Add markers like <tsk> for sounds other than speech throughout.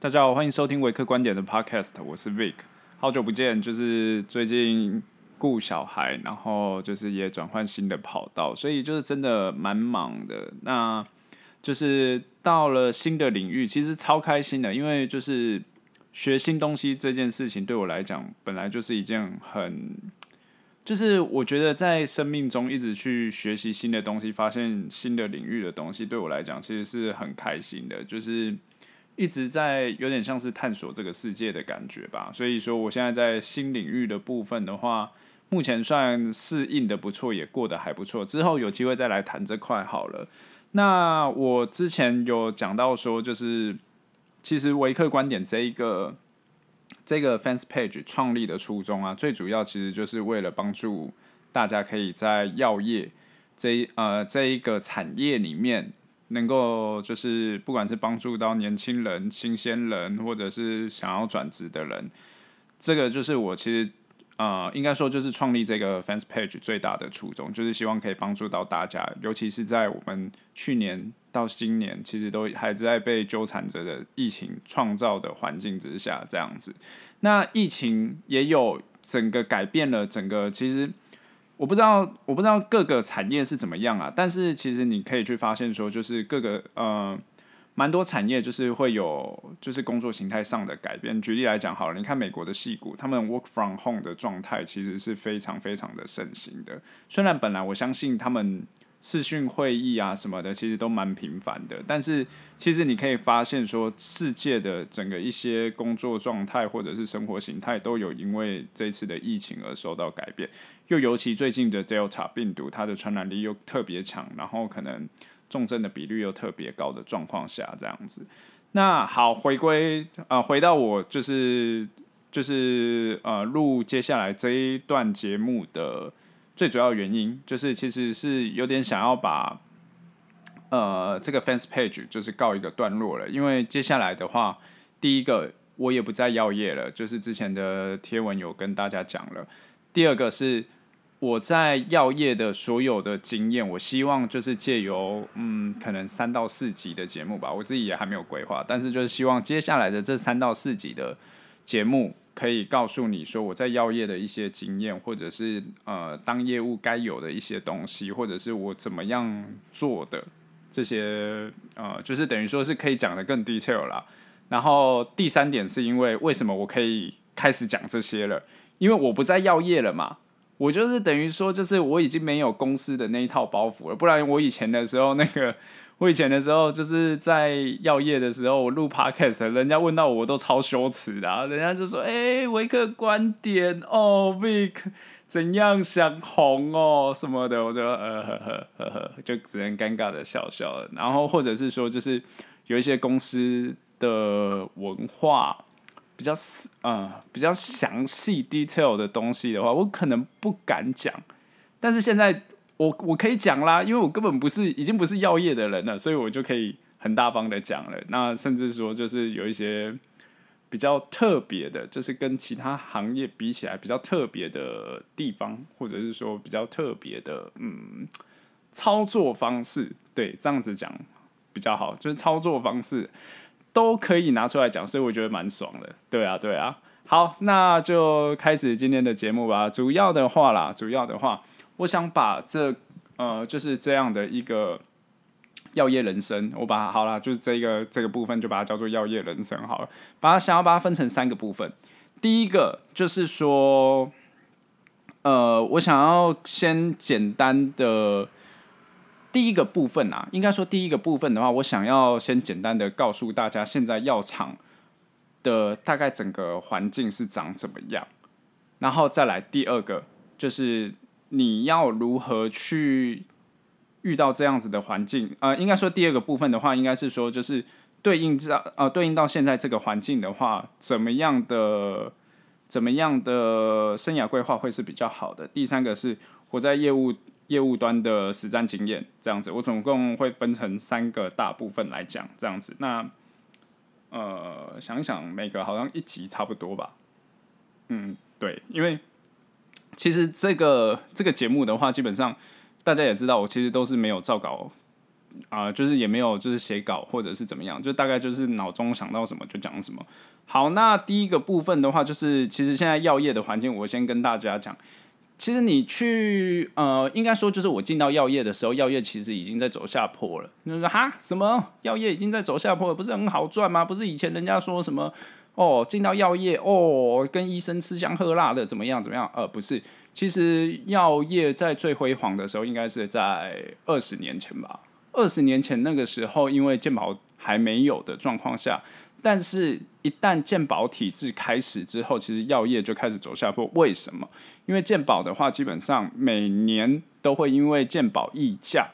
大家好，欢迎收听维克观点的 Podcast，我是 Vic，好久不见，就是最近顾小孩，然后就是也转换新的跑道，所以就是真的蛮忙的。那就是到了新的领域，其实超开心的，因为就是学新东西这件事情对我来讲，本来就是一件很。就是我觉得在生命中一直去学习新的东西，发现新的领域的东西，对我来讲其实是很开心的。就是一直在有点像是探索这个世界的感觉吧。所以说，我现在在新领域的部分的话，目前算适应的不错，也过得还不错。之后有机会再来谈这块好了。那我之前有讲到说，就是其实维克观点这一个。这个 fans page 创立的初衷啊，最主要其实就是为了帮助大家可以在药业这一呃这一个产业里面，能够就是不管是帮助到年轻人、新鲜人，或者是想要转职的人，这个就是我其实呃应该说就是创立这个 fans page 最大的初衷，就是希望可以帮助到大家，尤其是在我们去年。到今年，其实都还在被纠缠着的疫情创造的环境之下，这样子。那疫情也有整个改变了整个，其实我不知道，我不知道各个产业是怎么样啊。但是其实你可以去发现说，就是各个呃，蛮多产业就是会有就是工作形态上的改变。举例来讲，好了，你看美国的戏骨，他们 work from home 的状态其实是非常非常的盛行的。虽然本来我相信他们。视讯会议啊什么的，其实都蛮频繁的。但是其实你可以发现说，世界的整个一些工作状态或者是生活形态，都有因为这次的疫情而受到改变。又尤其最近的 Delta 病毒，它的传染力又特别强，然后可能重症的比率又特别高的状况下，这样子。那好，回归呃，回到我就是就是呃，录接下来这一段节目的。最主要原因就是，其实是有点想要把，呃，这个 fans page 就是告一个段落了。因为接下来的话，第一个我也不在药业了，就是之前的贴文有跟大家讲了。第二个是我在药业的所有的经验，我希望就是借由嗯，可能三到四集的节目吧，我自己也还没有规划，但是就是希望接下来的这三到四集的节目。可以告诉你说我在药业的一些经验，或者是呃当业务该有的一些东西，或者是我怎么样做的这些呃，就是等于说是可以讲得更 detail 啦。然后第三点是因为为什么我可以开始讲这些了？因为我不在药业了嘛，我就是等于说就是我已经没有公司的那一套包袱了，不然我以前的时候那个。我以前的时候，就是在药业的时候，我录 podcast，人家问到我，都超羞耻的啊。人家就说：“哎，维克观点哦，Vic 怎样想红哦什么的。”我就呃呵呵呵呵，就只能尴尬的笑笑了。然后或者是说，就是有一些公司的文化比较呃比较详细 detail 的东西的话，我可能不敢讲。但是现在。我我可以讲啦，因为我根本不是已经不是药业的人了，所以我就可以很大方的讲了。那甚至说就是有一些比较特别的，就是跟其他行业比起来比较特别的地方，或者是说比较特别的嗯操作方式，对，这样子讲比较好，就是操作方式都可以拿出来讲，所以我觉得蛮爽的。对啊，对啊。好，那就开始今天的节目吧。主要的话啦，主要的话。我想把这呃就是这样的一个药业人生，我把它好了，就是这个这个部分就把它叫做药业人生好了。把它想要把它分成三个部分。第一个就是说，呃，我想要先简单的第一个部分啊，应该说第一个部分的话，我想要先简单的告诉大家，现在药厂的大概整个环境是长怎么样，然后再来第二个就是。你要如何去遇到这样子的环境？呃，应该说第二个部分的话，应该是说就是对应到呃对应到现在这个环境的话，怎么样的怎么样的生涯规划会是比较好的？第三个是我在业务业务端的实战经验，这样子，我总共会分成三个大部分来讲，这样子。那呃，想想，每个好像一集差不多吧？嗯，对，因为。其实这个这个节目的话，基本上大家也知道，我其实都是没有照稿啊、就是也没有就是写稿或者是怎么样，就大概就是脑中想到什么就讲什么。好，那第一个部分的话，就是其实现在药业的环境，我先跟大家讲。其实你去呃，应该说就是我进到药业的时候，药业其实已经在走下坡了。就是说哈，什么药业已经在走下坡了，不是很好赚吗？不是以前人家说什么哦，进到药业哦，跟医生吃香喝辣的，怎么样怎么样？呃，不是，其实药业在最辉煌的时候，应该是在二十年前吧。二十年前那个时候，因为健保还没有的状况下。但是，一旦健保体制开始之后，其实药业就开始走下坡。为什么？因为健保的话，基本上每年都会因为健保溢价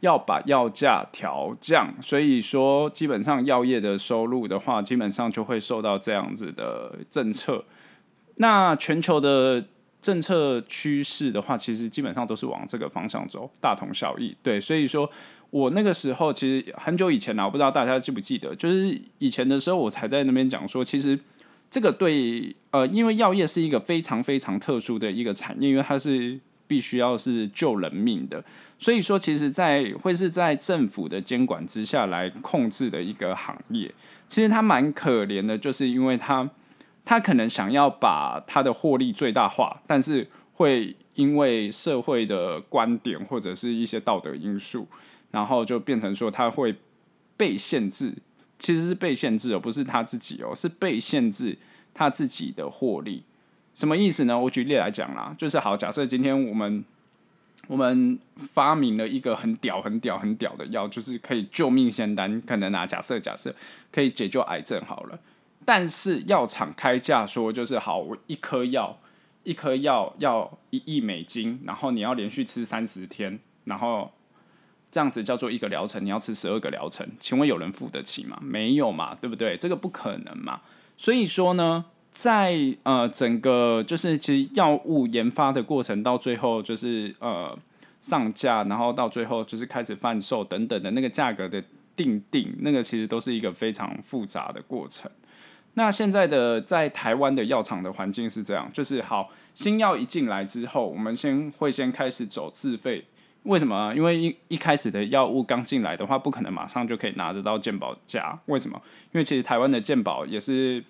要把药价调降，所以说基本上药业的收入的话，基本上就会受到这样子的政策。那全球的政策趋势的话，其实基本上都是往这个方向走，大同小异。对，所以说。我那个时候其实很久以前了，我不知道大家记不记得，就是以前的时候，我才在那边讲说，其实这个对呃，因为药业是一个非常非常特殊的一个产业，因为它是必须要是救人命的，所以说其实，在会是在政府的监管之下来控制的一个行业，其实它蛮可怜的，就是因为它它可能想要把它的获利最大化，但是会因为社会的观点或者是一些道德因素。然后就变成说他会被限制，其实是被限制哦，不是他自己哦，是被限制他自己的获利。什么意思呢？我举例来讲啦，就是好，假设今天我们我们发明了一个很屌、很屌、很屌的药，就是可以救命仙丹，可能啊，假设假设可以解救癌症好了。但是药厂开价说，就是好，我一颗药一颗药要一亿美金，然后你要连续吃三十天，然后。这样子叫做一个疗程，你要吃十二个疗程，请问有人付得起吗？没有嘛，对不对？这个不可能嘛。所以说呢，在呃整个就是其实药物研发的过程，到最后就是呃上架，然后到最后就是开始贩售等等的那个价格的定定，那个其实都是一个非常复杂的过程。那现在的在台湾的药厂的环境是这样，就是好新药一进来之后，我们先会先开始走自费。为什么？因为一一开始的药物刚进来的话，不可能马上就可以拿得到健保价。为什么？因为其实台湾的健保也是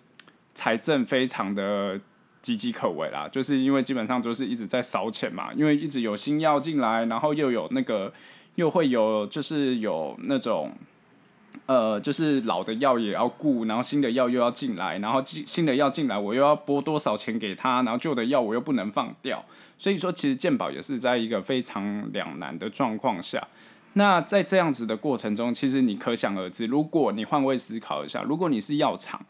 财政非常的岌岌可危啦，就是因为基本上就是一直在烧钱嘛，因为一直有新药进来，然后又有那个又会有就是有那种。呃，就是老的药也要顾，然后新的药又要进来，然后新的药进来，我又要拨多少钱给他，然后旧的药我又不能放掉，所以说其实健保也是在一个非常两难的状况下。那在这样子的过程中，其实你可想而知，如果你换位思考一下，如果你是药厂，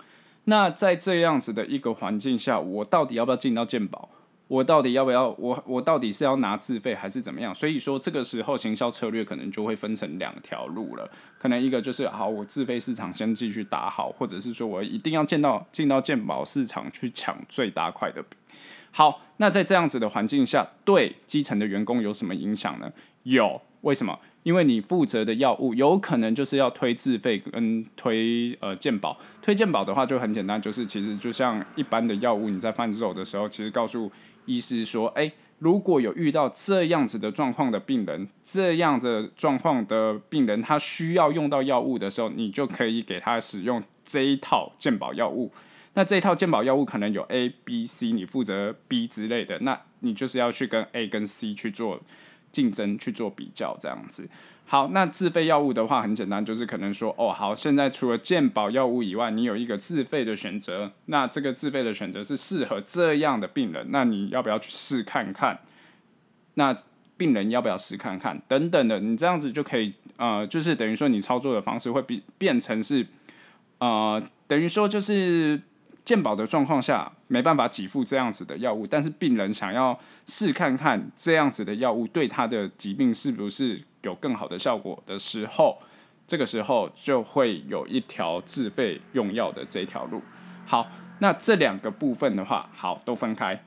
那在这样子的一个环境下，我到底要不要进到健保？我到底要不要？我我到底是要拿自费还是怎么样？所以说这个时候行销策略可能就会分成两条路了。可能一个就是好，我自费市场先继续打好，或者是说我一定要见到进到健保市场去抢最大块的饼。好，那在这样子的环境下，对基层的员工有什么影响呢？有，为什么？因为你负责的药物有可能就是要推自费跟推呃健保。推健保的话就很简单，就是其实就像一般的药物，你在贩售的时候，其实告诉意思是说：“哎，如果有遇到这样子的状况的病人，这样子状况的病人，他需要用到药物的时候，你就可以给他使用这一套健保药物。那这一套健保药物可能有 A、B、C，你负责 B 之类的，那你就是要去跟 A 跟 C 去做竞争，去做比较，这样子。”好，那自费药物的话很简单，就是可能说，哦，好，现在除了健保药物以外，你有一个自费的选择，那这个自费的选择是适合这样的病人，那你要不要去试看看？那病人要不要试看看？等等的，你这样子就可以，呃，就是等于说你操作的方式会变变成是，呃，等于说就是。健保的状况下没办法给付这样子的药物，但是病人想要试看看这样子的药物对他的疾病是不是有更好的效果的时候，这个时候就会有一条自费用药的这条路。好，那这两个部分的话，好，都分开，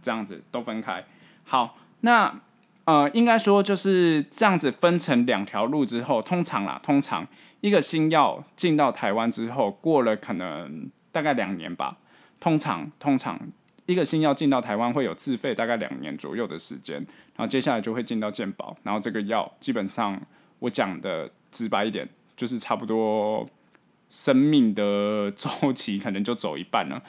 这样子都分开。好，那呃，应该说就是这样子分成两条路之后，通常啦，通常一个新药进到台湾之后，过了可能。大概两年吧，通常通常一个新药进到台湾会有自费大概两年左右的时间，然后接下来就会进到健保，然后这个药基本上我讲的直白一点，就是差不多生命的周期可能就走一半了，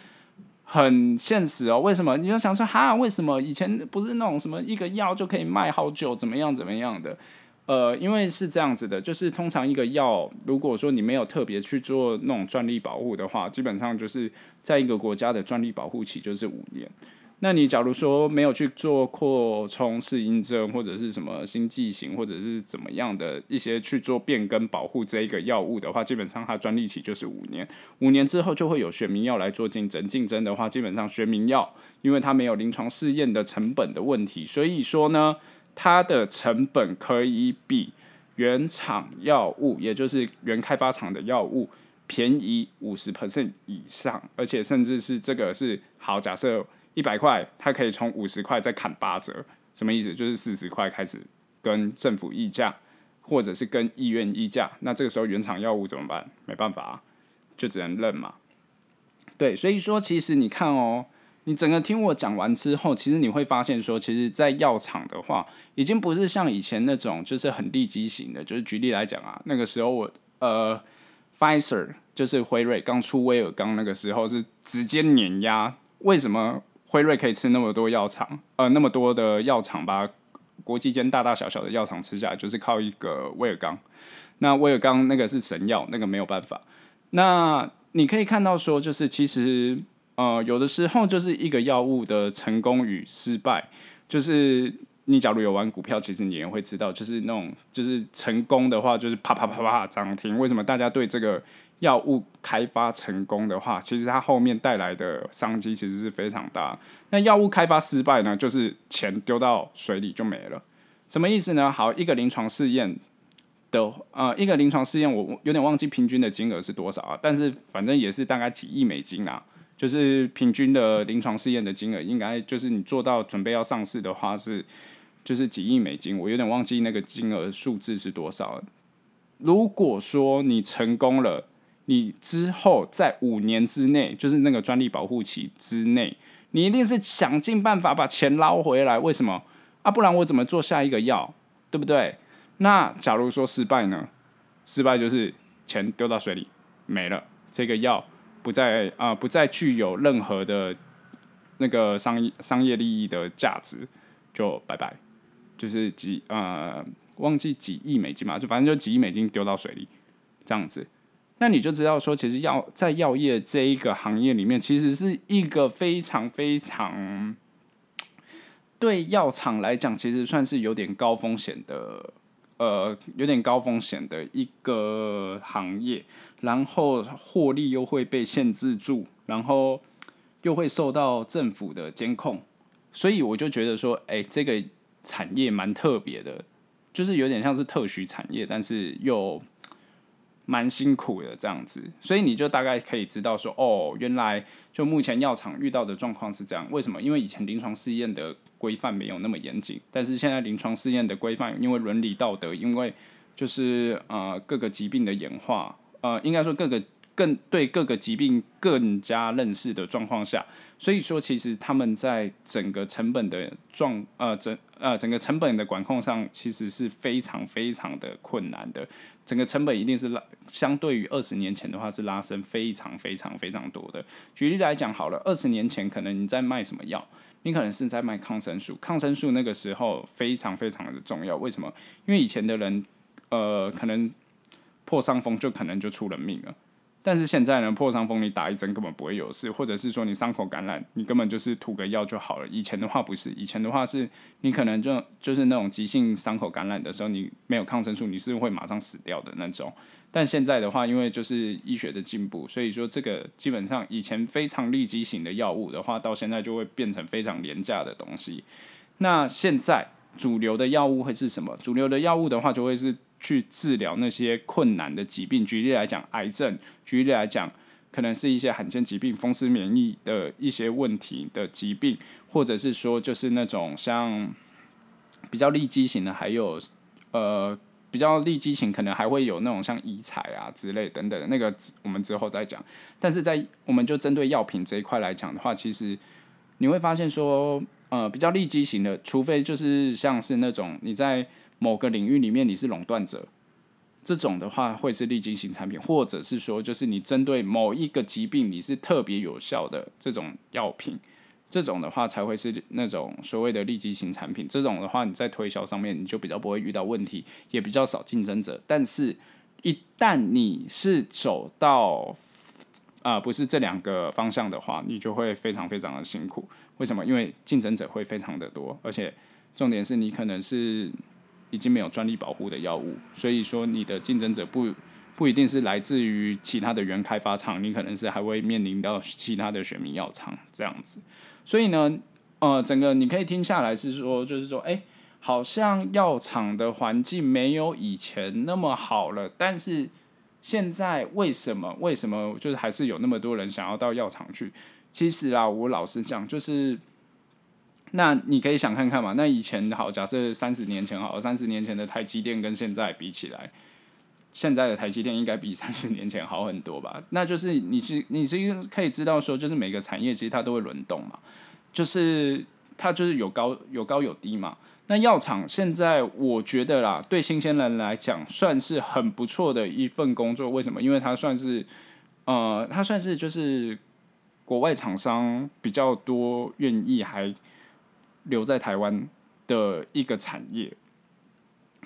很现实哦。为什么？你就想说哈？为什么以前不是那种什么一个药就可以卖好久，怎么样怎么样的？呃，因为是这样子的，就是通常一个药，如果说你没有特别去做那种专利保护的话，基本上就是在一个国家的专利保护期就是五年。那你假如说没有去做扩充适应症或者是什么新剂型或者是怎么样的一些去做变更保护这一个药物的话，基本上它专利期就是五年。五年之后就会有学名药来做竞争，竞争的话，基本上学名药因为它没有临床试验的成本的问题，所以说呢。它的成本可以比原厂药物，也就是原开发厂的药物便宜五十 percent 以上，而且甚至是这个是好，假设一百块，它可以从五十块再砍八折，什么意思？就是四十块开始跟政府议价，或者是跟医院议价，那这个时候原厂药物怎么办？没办法，就只能认嘛。对，所以说其实你看哦。你整个听我讲完之后，其实你会发现说，其实，在药厂的话，已经不是像以前那种就是很利基型的。就是举例来讲啊，那个时候我呃，Pfizer 就是辉瑞刚出威尔刚那个时候是直接碾压。为什么辉瑞可以吃那么多药厂？呃，那么多的药厂把国际间大大小小的药厂吃下来，就是靠一个威尔刚。那威尔刚那个是神药，那个没有办法。那你可以看到说，就是其实。呃，有的时候就是一个药物的成功与失败，就是你假如有玩股票，其实你也会知道，就是那种就是成功的话，就是啪啪啪啪涨停。为什么大家对这个药物开发成功的话，其实它后面带来的商机其实是非常大。那药物开发失败呢，就是钱丢到水里就没了。什么意思呢？好，一个临床试验的呃，一个临床试验，我有点忘记平均的金额是多少啊，但是反正也是大概几亿美金啊。就是平均的临床试验的金额，应该就是你做到准备要上市的话是，就是几亿美金。我有点忘记那个金额数字是多少。如果说你成功了，你之后在五年之内，就是那个专利保护期之内，你一定是想尽办法把钱捞回来。为什么？啊，不然我怎么做下一个药？对不对？那假如说失败呢？失败就是钱丢到水里没了，这个药。不再啊、不再具有任何的那个商业商业利益的价值，就拜拜，就是几呃，忘记几亿美金嘛，就反正就几亿美金丢到水里，这样子，那你就知道说，其实药在药业这一个行业里面，其实是一个非常非常对药厂来讲，其实算是有点高风险的，呃，有点高风险的一个行业。然后获利又会被限制住，然后又会受到政府的监控，所以我就觉得说，哎，这个产业蛮特别的，就是有点像是特许产业，但是又蛮辛苦的这样子。所以你就大概可以知道说，哦，原来就目前药厂遇到的状况是这样。为什么？因为以前临床试验的规范没有那么严谨，但是现在临床试验的规范，因为伦理道德，因为就是呃各个疾病的演化。呃，应该说各个更对各个疾病更加认识的状况下，所以说其实他们在整个成本的状呃整呃整个成本的管控上，其实是非常非常的困难的。整个成本一定是拉相对于二十年前的话是拉升非常非常非常多的。举例来讲好了，二十年前可能你在卖什么药？你可能是在卖抗生素，抗生素那个时候非常非常的重要。为什么？因为以前的人呃可能。破伤风就可能就出人命了，但是现在呢，破伤风你打一针根本不会有事，或者是说你伤口感染，你根本就是涂个药就好了。以前的话不是，以前的话是你可能就就是那种急性伤口感染的时候，你没有抗生素，你是会马上死掉的那种。但现在的话，因为就是医学的进步，所以说这个基本上以前非常利基型的药物的话，到现在就会变成非常廉价的东西。那现在主流的药物会是什么？主流的药物的话，就会是。去治疗那些困难的疾病，举例来讲，癌症；举例来讲，可能是一些罕见疾病、风湿免疫的一些问题的疾病，或者是说，就是那种像比较利基型的，还有呃比较利基型，可能还会有那种像遗传啊之类等等的那个，我们之后再讲。但是在我们就针对药品这一块来讲的话，其实你会发现说，呃，比较利基型的，除非就是像是那种你在。某个领域里面你是垄断者，这种的话会是利基型产品，或者是说就是你针对某一个疾病你是特别有效的这种药品，这种的话才会是那种所谓的利基型产品。这种的话你在推销上面你就比较不会遇到问题，也比较少竞争者。但是，一旦你是走到啊、不是这两个方向的话，你就会非常非常的辛苦。为什么？因为竞争者会非常的多，而且重点是你可能是。已经没有专利保护的药物，所以说你的竞争者不不一定是来自于其他的原开发厂，你可能是还会面临到其他的选民药厂这样子。所以呢，呃，整个你可以听下来是说，就是说，哎，好像药厂的环境没有以前那么好了，但是现在为什么？为什么就是还是有那么多人想要到药厂去？其实啊，我老实讲，就是。那你可以想看看嘛，那以前好，假设三十年前好，三十年前的台积电跟现在比起来，现在的台积电应该比 <laughs> 三十年前好很多吧？那就是你是你是可以知道说，就是每个产业其实它都会轮动嘛，就是它就是有高有高有低嘛。那药厂现在我觉得啦，对新鲜人来讲算是很不错的一份工作，为什么？因为它算是呃，它算是就是国外厂商比较多愿意还。留在台湾的一个产业，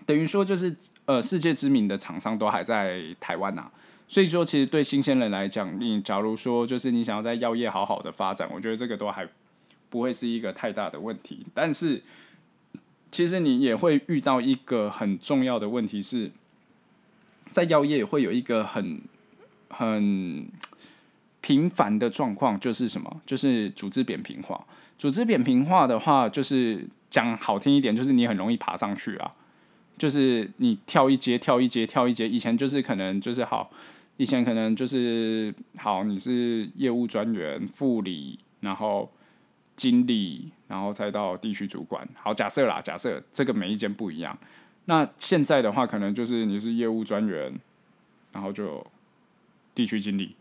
等于说就是呃世界知名的厂商都还在台湾呐、啊，所以说其实对新鲜人来讲，你假如说就是你想要在药业好好的发展，我觉得这个都还不会是一个太大的问题。但是其实你也会遇到一个很重要的问题是，在药业会有一个很很频繁的状况，就是什么？就是组织扁平化。组织扁平化的话，就是讲好听一点，就是你很容易爬上去啊，就是你跳一阶，跳一阶，跳一阶。以前就是可能就是好，以前可能就是好，你是业务专员、副理，然后经理，然后再到地区主管。好，假设啦，假设这个每一间不一样。那现在的话，可能就是你是业务专员，然后就地区经理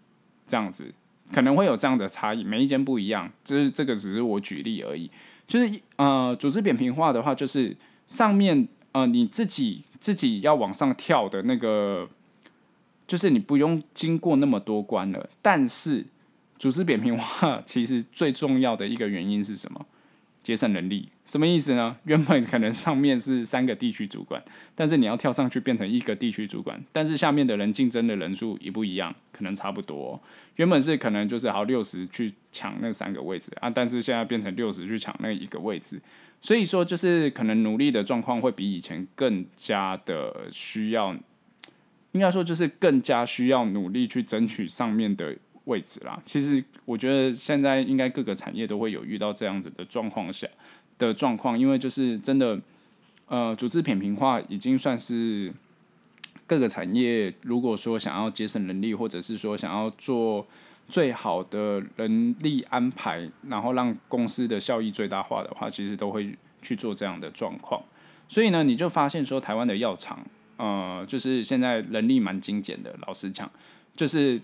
这样子。可能会有这样的差异，每一间不一样，就是这个只是我举例而已。就是呃，组织扁平化的话，就是上面呃你自己自己要往上跳的那个，就是你不用经过那么多关了。但是组织扁平化 <laughs> 其实最重要的一个原因是什么？节省人力，什么意思呢？原本可能上面是三个地区主管，但是你要跳上去变成一个地区主管，但是下面的人竞争的人数也不一样，可能差不多。原本是可能就是好六十去抢那三个位置啊，但是现在变成六十去抢那一个位置，所以说就是可能努力的状况会比以前更加的需要，应该说就是更加需要努力去争取上面的位置啦。其实我觉得现在应该各个产业都会有遇到这样子的状况下的状况，因为就是真的，呃，组织扁平化已经算是 <tsk> 各个产业如果说想要节省人力，或者是说想要做最好的人力安排，然后让公司的效益最大化的话，其实都会去做这样的状况。所以呢，你就发现说台湾的药厂，呃，就是现在人力蛮精简的。老实讲，就是。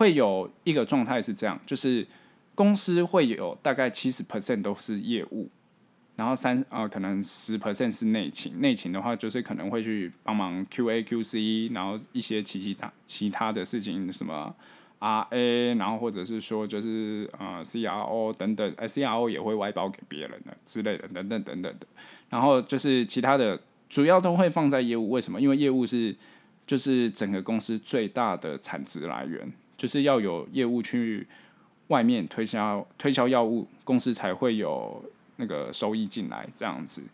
会有一个状态是这样，就是公司会有大概七十 percent 都是业务，然后三啊、可能十 percent 是内勤。内勤的话就是可能会去帮忙 QA QC，然后一些其其他其他的事情，什么 RA，然后或者是说就是呃 CRO 等等，呃 CRO 也会外包给别人的之类的等等等等的。然后就是其他的主要都会放在业务，为什么？因为业务是就是整个公司最大的产值来源。就是要有业务去外面推销推销药物，公司才会有那个收益进来这样子。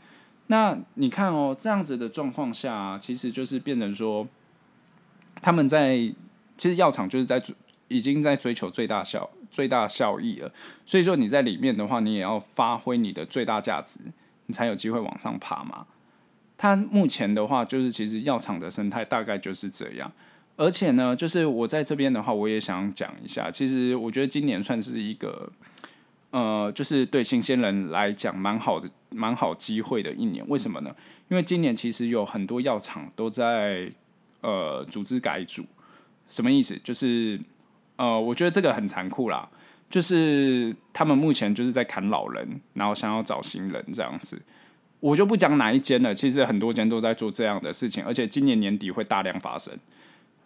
那你看哦，这样子的状况下，其实就是变成说，他们在其实药厂就是在已经在追求最大效最大效益了。所以说你在里面的话，你也要发挥你的最大价值，你才有机会往上爬嘛。它目前的话，就是其实药厂的生态大概就是这样。而且呢，就是我在这边的话，我也想讲一下。其实我觉得今年算是一个，呃，就是对新鲜人来讲蛮好的、蛮好机会的一年。为什么呢？因为今年其实有很多药厂都在呃组织改组。什么意思？就是呃，我觉得这个很残酷啦。就是他们目前就是在砍老人，然后想要找新人这样子。我就不讲哪一间了，其实很多间都在做这样的事情，而且今年年底会大量发生。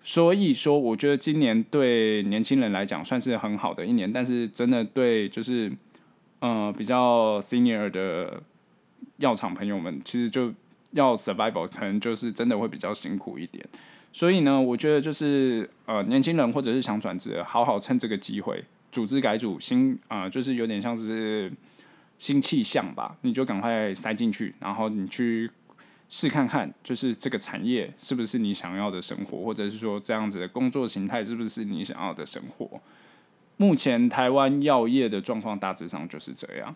所以说，我觉得今年对年轻人来讲算是很好的一年，但是真的对就是，呃，比较 senior 的药厂朋友们，其实就要 survival，可能就是真的会比较辛苦一点。所以呢，我觉得就是呃，年轻人或者是想转职，好好趁这个机会，组织改组新啊、就是有点像是新气象吧，你就赶快塞进去，然后你去。试看看，就是这个产业是不是你想要的生活，或者是说这样子的工作形态是不是你想要的生活？目前台湾药业的状况大致上就是这样。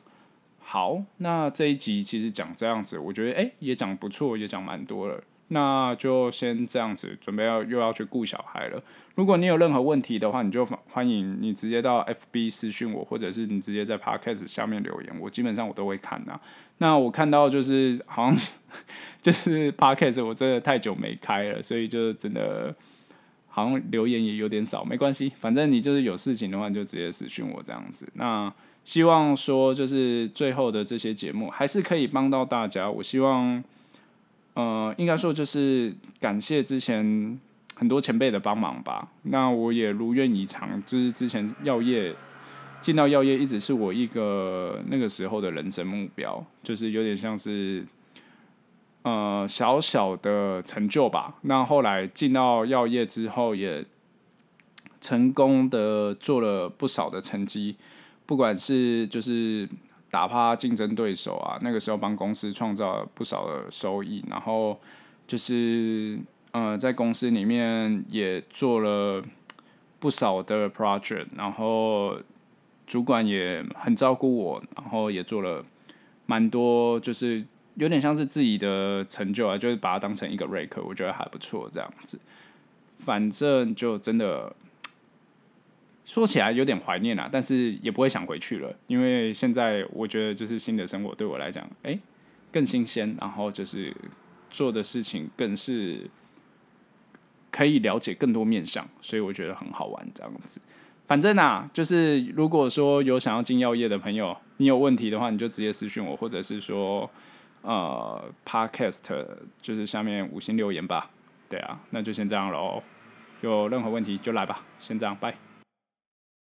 好，那这一集其实讲这样子，我觉得诶也讲不错，也讲蛮多了。那就先这样子，准备要又要去顾小孩了。如果你有任何问题的话，你就欢迎你直接到 FB 私讯我，或者是你直接在 Podcast 下面留言，我基本上我都会看的。那我看到就是好像就是 Podcast 我真的太久没开了，所以就真的好像留言也有点少，没关系，反正你就是有事情的话，你就直接私讯我这样子。那希望说就是最后的这些节目还是可以帮到大家，我希望。呃，应该说就是感谢之前很多前辈的帮忙吧。那我也如愿以偿，就是之前药业进到药业一直是我一个那个时候的人生目标，就是有点像是呃小小的成就吧。那后来进到药业之后，也成功的做了不少的成绩，不管是就是。打趴竞争对手啊，那个时候帮公司创造了不少的收益，然后就是呃，在公司里面也做了不少的 project，然后主管也很照顾我，然后也做了蛮多，就是有点像是自己的成就啊，就是把它当成一个 rake，我觉得还不错这样子。反正就真的。说起来有点怀念啊，但是也不会想回去了，因为现在我觉得就是新的生活对我来讲，哎，更新鲜，然后就是做的事情更是可以了解更多面向，所以我觉得很好玩这样子。反正啊，就是如果说有想要进药业的朋友，你有问题的话，你就直接私讯我，或者是说呃，Podcast 就是下面五星留言吧。对啊，那就先这样喽。有任何问题就来吧，先这样，拜。